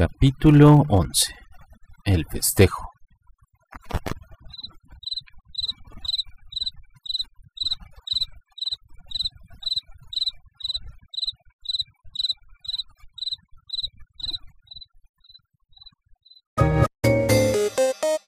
Capítulo 11 El festejo.